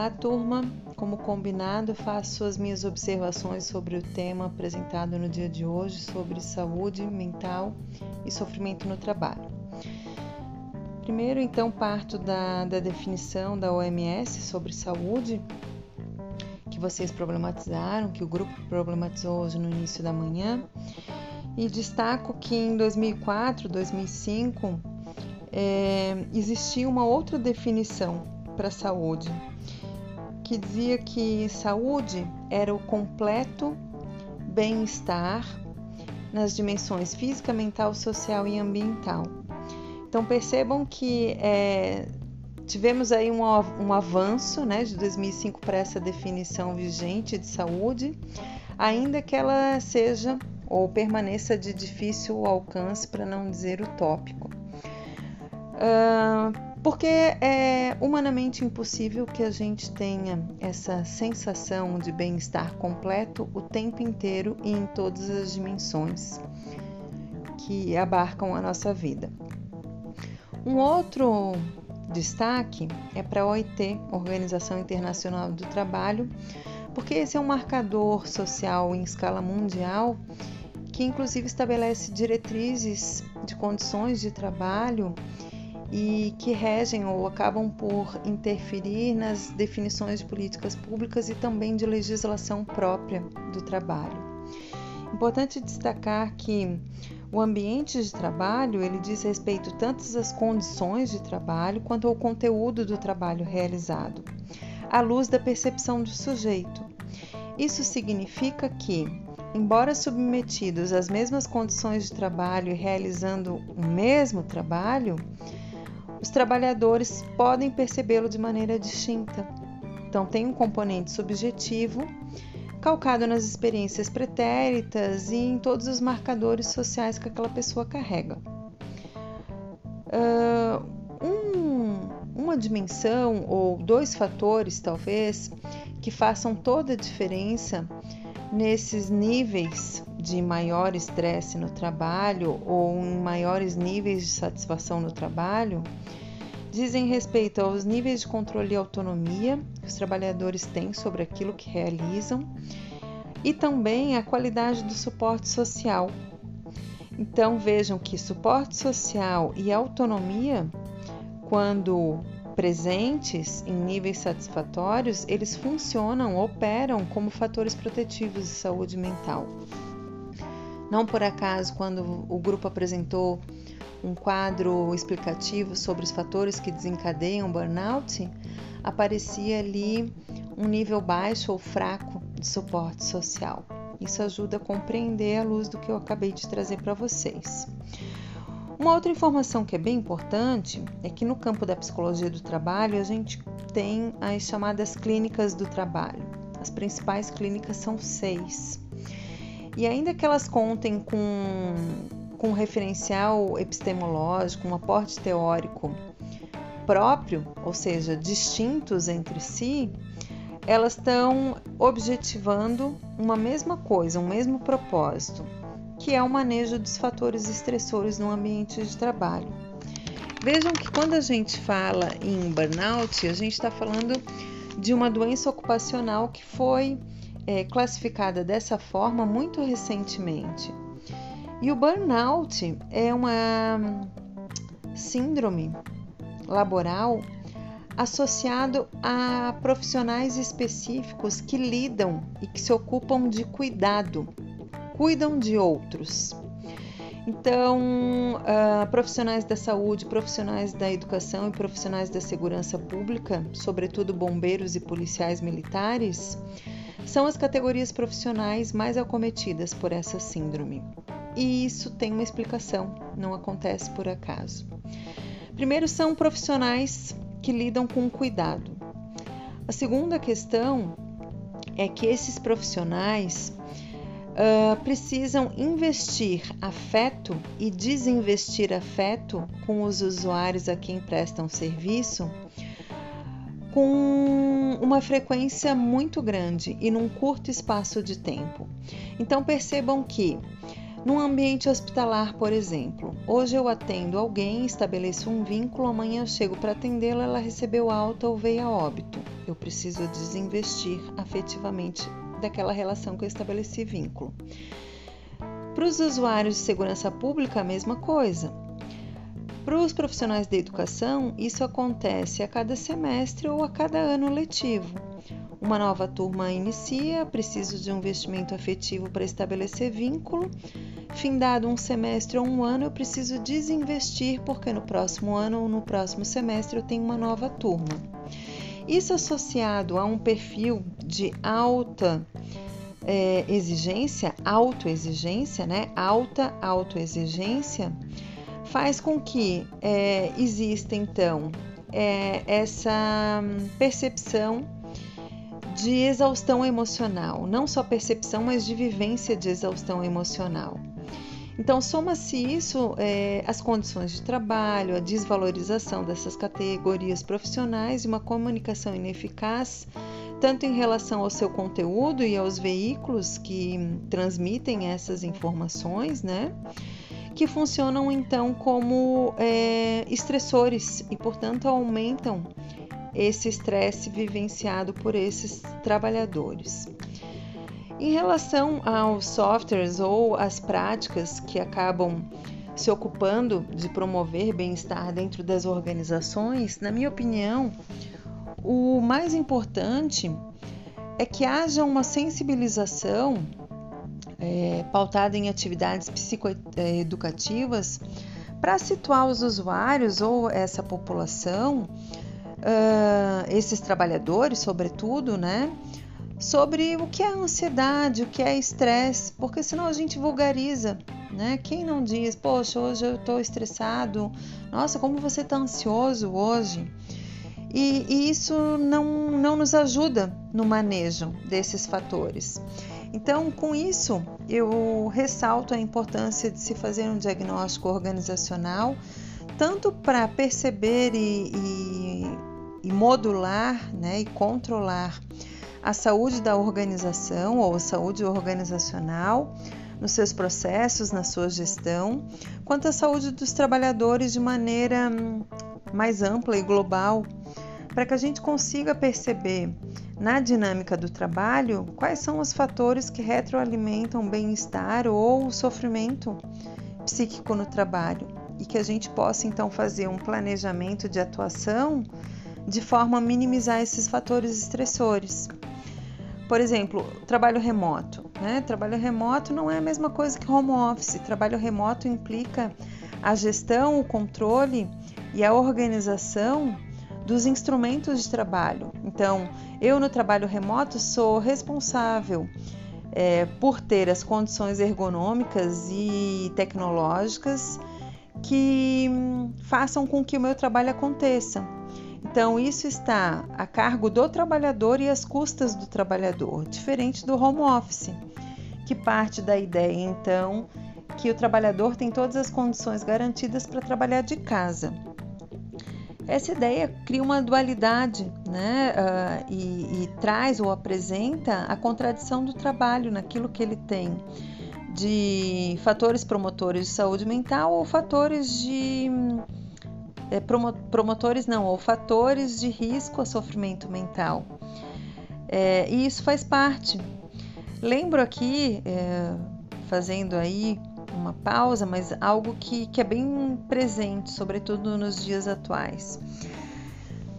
Olá, turma! Como combinado, faço as minhas observações sobre o tema apresentado no dia de hoje sobre saúde mental e sofrimento no trabalho. Primeiro, então, parto da, da definição da OMS sobre saúde, que vocês problematizaram, que o grupo problematizou hoje no início da manhã, e destaco que em 2004, 2005, é, existia uma outra definição para saúde, que dizia que saúde era o completo bem-estar nas dimensões física, mental, social e ambiental. Então percebam que é, tivemos aí um, um avanço né, de 2005 para essa definição vigente de saúde, ainda que ela seja ou permaneça de difícil alcance, para não dizer utópico. Uh, porque é humanamente impossível que a gente tenha essa sensação de bem-estar completo o tempo inteiro e em todas as dimensões que abarcam a nossa vida. Um outro destaque é para a OIT, Organização Internacional do Trabalho, porque esse é um marcador social em escala mundial que inclusive estabelece diretrizes de condições de trabalho e que regem ou acabam por interferir nas definições de políticas públicas e também de legislação própria do trabalho. Importante destacar que o ambiente de trabalho ele diz respeito tanto às condições de trabalho quanto ao conteúdo do trabalho realizado, à luz da percepção do sujeito. Isso significa que, embora submetidos às mesmas condições de trabalho e realizando o mesmo trabalho, os trabalhadores podem percebê-lo de maneira distinta. Então, tem um componente subjetivo, calcado nas experiências pretéritas e em todos os marcadores sociais que aquela pessoa carrega. Uh, um, uma dimensão ou dois fatores, talvez, que façam toda a diferença nesses níveis de maior estresse no trabalho ou em maiores níveis de satisfação no trabalho dizem respeito aos níveis de controle e autonomia que os trabalhadores têm sobre aquilo que realizam e também a qualidade do suporte social. Então vejam que suporte social e autonomia, quando presentes em níveis satisfatórios, eles funcionam, operam como fatores protetivos de saúde mental. Não por acaso, quando o grupo apresentou um quadro explicativo sobre os fatores que desencadeiam burnout, aparecia ali um nível baixo ou fraco de suporte social. Isso ajuda a compreender a luz do que eu acabei de trazer para vocês. Uma outra informação que é bem importante é que no campo da psicologia do trabalho a gente tem as chamadas clínicas do trabalho. As principais clínicas são seis. E ainda que elas contem com, com um referencial epistemológico, um aporte teórico próprio, ou seja, distintos entre si, elas estão objetivando uma mesma coisa, um mesmo propósito, que é o manejo dos fatores estressores no ambiente de trabalho. Vejam que quando a gente fala em burnout, a gente está falando de uma doença ocupacional que foi é, classificada dessa forma muito recentemente. E o burnout é uma síndrome laboral associado a profissionais específicos que lidam e que se ocupam de cuidado cuidam de outros. Então, uh, profissionais da saúde, profissionais da educação e profissionais da segurança pública, sobretudo bombeiros e policiais militares, são as categorias profissionais mais acometidas por essa síndrome. E isso tem uma explicação, não acontece por acaso. Primeiro, são profissionais que lidam com cuidado. A segunda questão é que esses profissionais uh, precisam investir afeto e desinvestir afeto com os usuários a quem prestam serviço com uma frequência muito grande e num curto espaço de tempo. Então percebam que Num ambiente hospitalar, por exemplo, hoje eu atendo alguém, estabeleço um vínculo, amanhã eu chego para atendê-la, ela recebeu alta ou veio a óbito. Eu preciso desinvestir afetivamente daquela relação que eu estabeleci vínculo. Para os usuários de segurança pública, a mesma coisa. Para os profissionais da educação, isso acontece a cada semestre ou a cada ano letivo. Uma nova turma inicia, preciso de um investimento afetivo para estabelecer vínculo. Findado um semestre ou um ano, eu preciso desinvestir, porque no próximo ano ou no próximo semestre eu tenho uma nova turma. Isso associado a um perfil de alta é, exigência, autoexigência, né? Alta autoexigência, faz com que é, exista então é, essa percepção de exaustão emocional, não só percepção, mas de vivência de exaustão emocional. Então, soma-se isso é, as condições de trabalho, a desvalorização dessas categorias profissionais e uma comunicação ineficaz, tanto em relação ao seu conteúdo e aos veículos que transmitem essas informações, né? Que funcionam então como é, estressores e, portanto, aumentam esse estresse vivenciado por esses trabalhadores. Em relação aos softwares ou às práticas que acabam se ocupando de promover bem-estar dentro das organizações, na minha opinião, o mais importante é que haja uma sensibilização é, pautada em atividades psicoeducativas para situar os usuários ou essa população uh, esses trabalhadores, sobretudo, né? Sobre o que é ansiedade, o que é estresse, porque senão a gente vulgariza, né? Quem não diz, poxa, hoje eu estou estressado, nossa, como você está ansioso hoje? E, e, isso não, não nos ajuda no manejo desses fatores. Então, com isso, eu ressalto a importância de se fazer um diagnóstico organizacional, tanto para perceber e, e e modular né, e controlar a saúde da organização ou a saúde organizacional nos seus processos, na sua gestão, quanto à saúde dos trabalhadores de maneira hum, mais ampla e global, para que a gente consiga perceber na dinâmica do trabalho quais são os fatores que retroalimentam o bem-estar ou o sofrimento psíquico no trabalho e que a gente possa então fazer um planejamento de atuação de forma a minimizar esses fatores estressores. Por exemplo, trabalho remoto. Né? Trabalho remoto não é a mesma coisa que home office. Trabalho remoto implica a gestão, o controle e a organização dos instrumentos de trabalho. Então, eu no trabalho remoto sou responsável é, por ter as condições ergonômicas e tecnológicas que hum, façam com que o meu trabalho aconteça. Então, isso está a cargo do trabalhador e às custas do trabalhador, diferente do home office, que parte da ideia, então, que o trabalhador tem todas as condições garantidas para trabalhar de casa. Essa ideia cria uma dualidade né? Uh, e, e traz ou apresenta a contradição do trabalho naquilo que ele tem de fatores promotores de saúde mental ou fatores de é, promotores não, ou fatores de risco a sofrimento mental. É, e isso faz parte. Lembro aqui, é, fazendo aí uma pausa, mas algo que, que é bem presente, sobretudo nos dias atuais.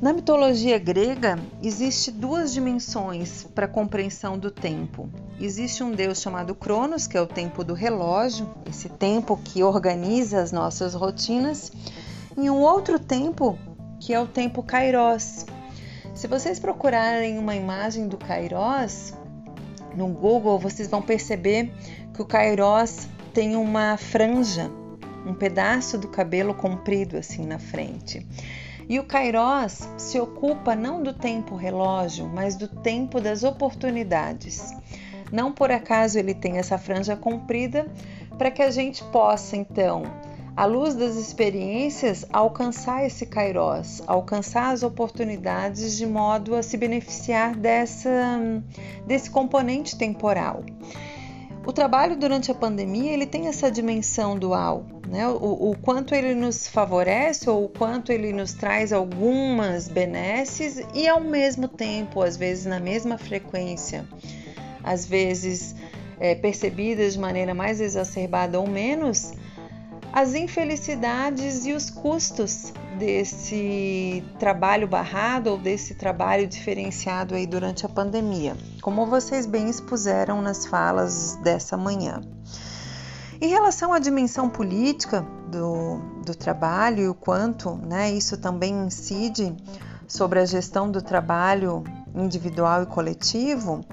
Na mitologia grega, existe duas dimensões para a compreensão do tempo. Existe um deus chamado Cronos, que é o tempo do relógio, esse tempo que organiza as nossas rotinas, em um outro tempo, que é o tempo Kairos. Se vocês procurarem uma imagem do Kairos no Google, vocês vão perceber que o Kairos tem uma franja, um pedaço do cabelo comprido assim na frente. E o Kairos se ocupa não do tempo relógio, mas do tempo das oportunidades. Não por acaso ele tem essa franja comprida para que a gente possa então à luz das experiências, alcançar esse kairós, alcançar as oportunidades de modo a se beneficiar dessa, desse componente temporal. O trabalho durante a pandemia ele tem essa dimensão dual, né? O, o, quanto ele nos favorece ou o quanto ele nos traz algumas benesses e ao mesmo tempo, às vezes na mesma frequência, às vezes é, percebidas de maneira mais exacerbada ou menos, as infelicidades e os custos desse trabalho barrado ou desse trabalho diferenciado aí durante a pandemia, como vocês bem expuseram nas falas dessa manhã. Em relação à dimensão política do, do trabalho e o quanto né, isso também incide sobre a gestão do trabalho individual e coletivo,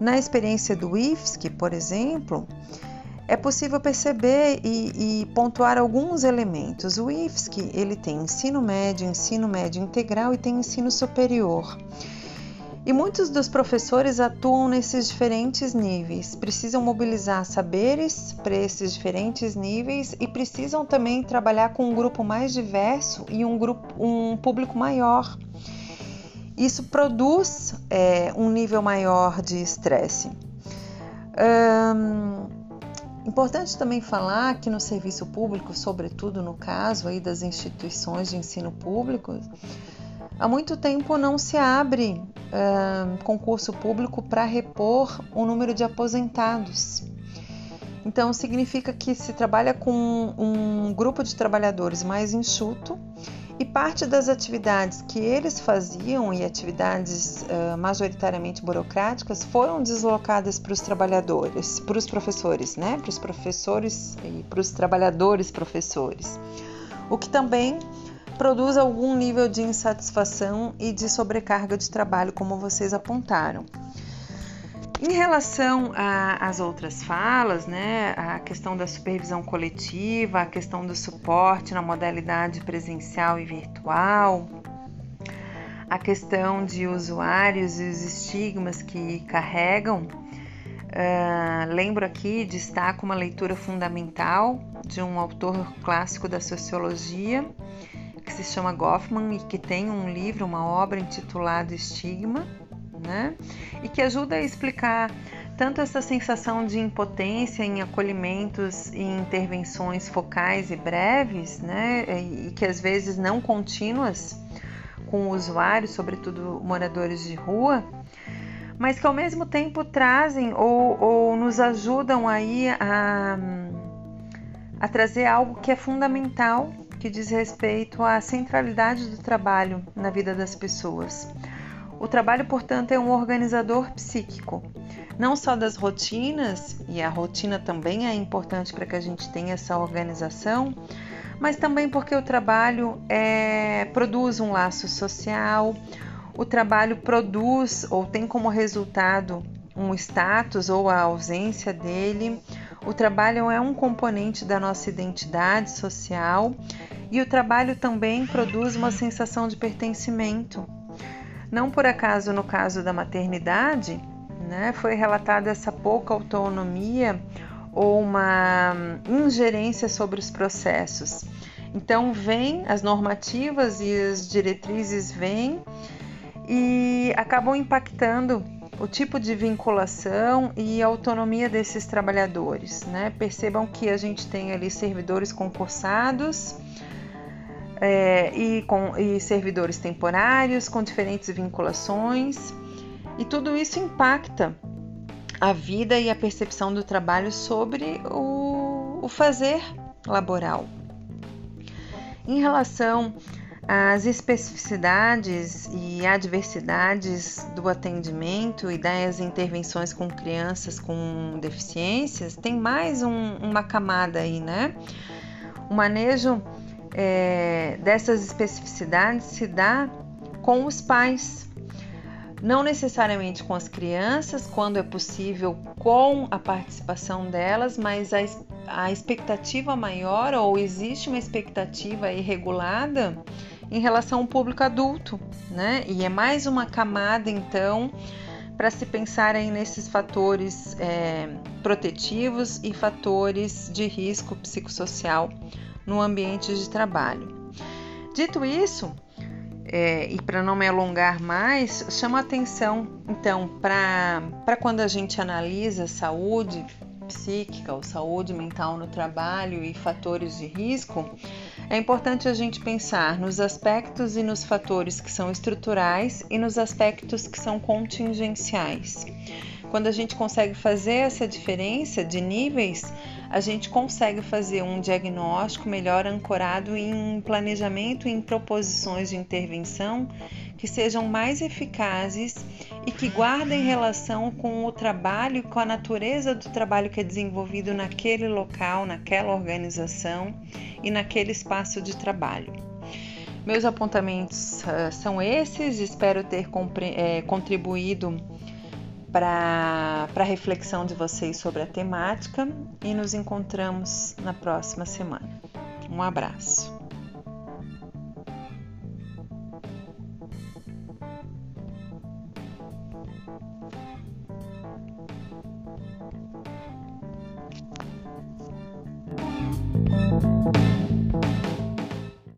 na experiência do IFSC, por exemplo, é possível perceber e, e, pontuar alguns elementos. O IFSC ele tem ensino médio, ensino médio integral e tem ensino superior. E muitos dos professores atuam nesses diferentes níveis, precisam mobilizar saberes para esses diferentes níveis e precisam também trabalhar com um grupo mais diverso e um, grupo, um público maior. Isso produz é, um nível maior de estresse. Um, Importante também falar que no serviço público, sobretudo no caso aí das instituições de ensino público, há muito tempo não se abre uh, concurso público para repor o número de aposentados. Então, significa que se trabalha com um grupo de trabalhadores mais enxuto e parte das atividades que eles faziam e atividades uh, majoritariamente burocráticas foram deslocadas para os trabalhadores, para os professores, né? Para os professores e para os trabalhadores professores. O que também produz algum nível de insatisfação e de sobrecarga de trabalho, como vocês apontaram. Em relação às outras falas, né, a questão da supervisão coletiva, a questão do suporte na modalidade presencial e virtual, a questão de usuários e os estigmas que carregam, uh, lembro aqui, destaco uma leitura fundamental de um autor clássico da sociologia, que se chama Goffman e que tem um livro, uma obra intitulada Estigma né? E que ajuda a explicar tanto essa sensação de impotência em acolhimentos e intervenções focais e breves, né? E que às vezes não contínuas com o usuário, sobretudo moradores de rua, mas que ao mesmo tempo trazem ou, ou nos ajudam aí a, a trazer algo que é fundamental, que diz respeito à centralidade do trabalho na vida das pessoas. O trabalho, portanto, é um organizador psíquico, não só das rotinas, e a rotina também é importante para que a gente tenha essa organização, mas também porque o trabalho é, produz um laço social, o trabalho produz ou tem como resultado um status ou a ausência dele. O trabalho é um componente da nossa identidade social e o trabalho também produz uma sensação de pertencimento. Não por acaso, no caso da maternidade, né, foi relatada essa pouca autonomia ou uma ingerência sobre os processos. Então, vem as normativas e as diretrizes vêm e acabam impactando o tipo de vinculação e autonomia desses trabalhadores. Né? Percebam que a gente tem ali servidores concursados é, e, com, e servidores temporários com diferentes vinculações, e tudo isso impacta a vida e a percepção do trabalho sobre o, o fazer laboral. Em relação às especificidades e adversidades do atendimento e das intervenções com crianças com deficiências, tem mais um, uma camada aí, né? O manejo é, dessas especificidades se dá com os pais, não necessariamente com as crianças, quando é possível, com a participação delas, mas a, a expectativa maior ou existe uma expectativa irregulada em relação ao público adulto, né? E é mais uma camada então para se pensar aí nesses fatores é, protetivos e fatores de risco psicossocial no ambiente de trabalho. Dito isso, é, e para não me alongar mais, chama atenção então para quando a gente analisa saúde, psíquica ou saúde mental no trabalho e fatores de risco, é importante a gente pensar nos aspectos e nos fatores que são estruturais e nos aspectos que são contingenciais. Quando a gente consegue fazer essa diferença de níveis, a gente consegue fazer um diagnóstico melhor ancorado em planejamento e em proposições de intervenção que sejam mais eficazes e que guardem relação com o trabalho, com a natureza do trabalho que é desenvolvido naquele local, naquela organização e naquele espaço de trabalho. Meus apontamentos uh, são esses, espero ter é, contribuído para a reflexão de vocês sobre a temática e nos encontramos na próxima semana. Um abraço.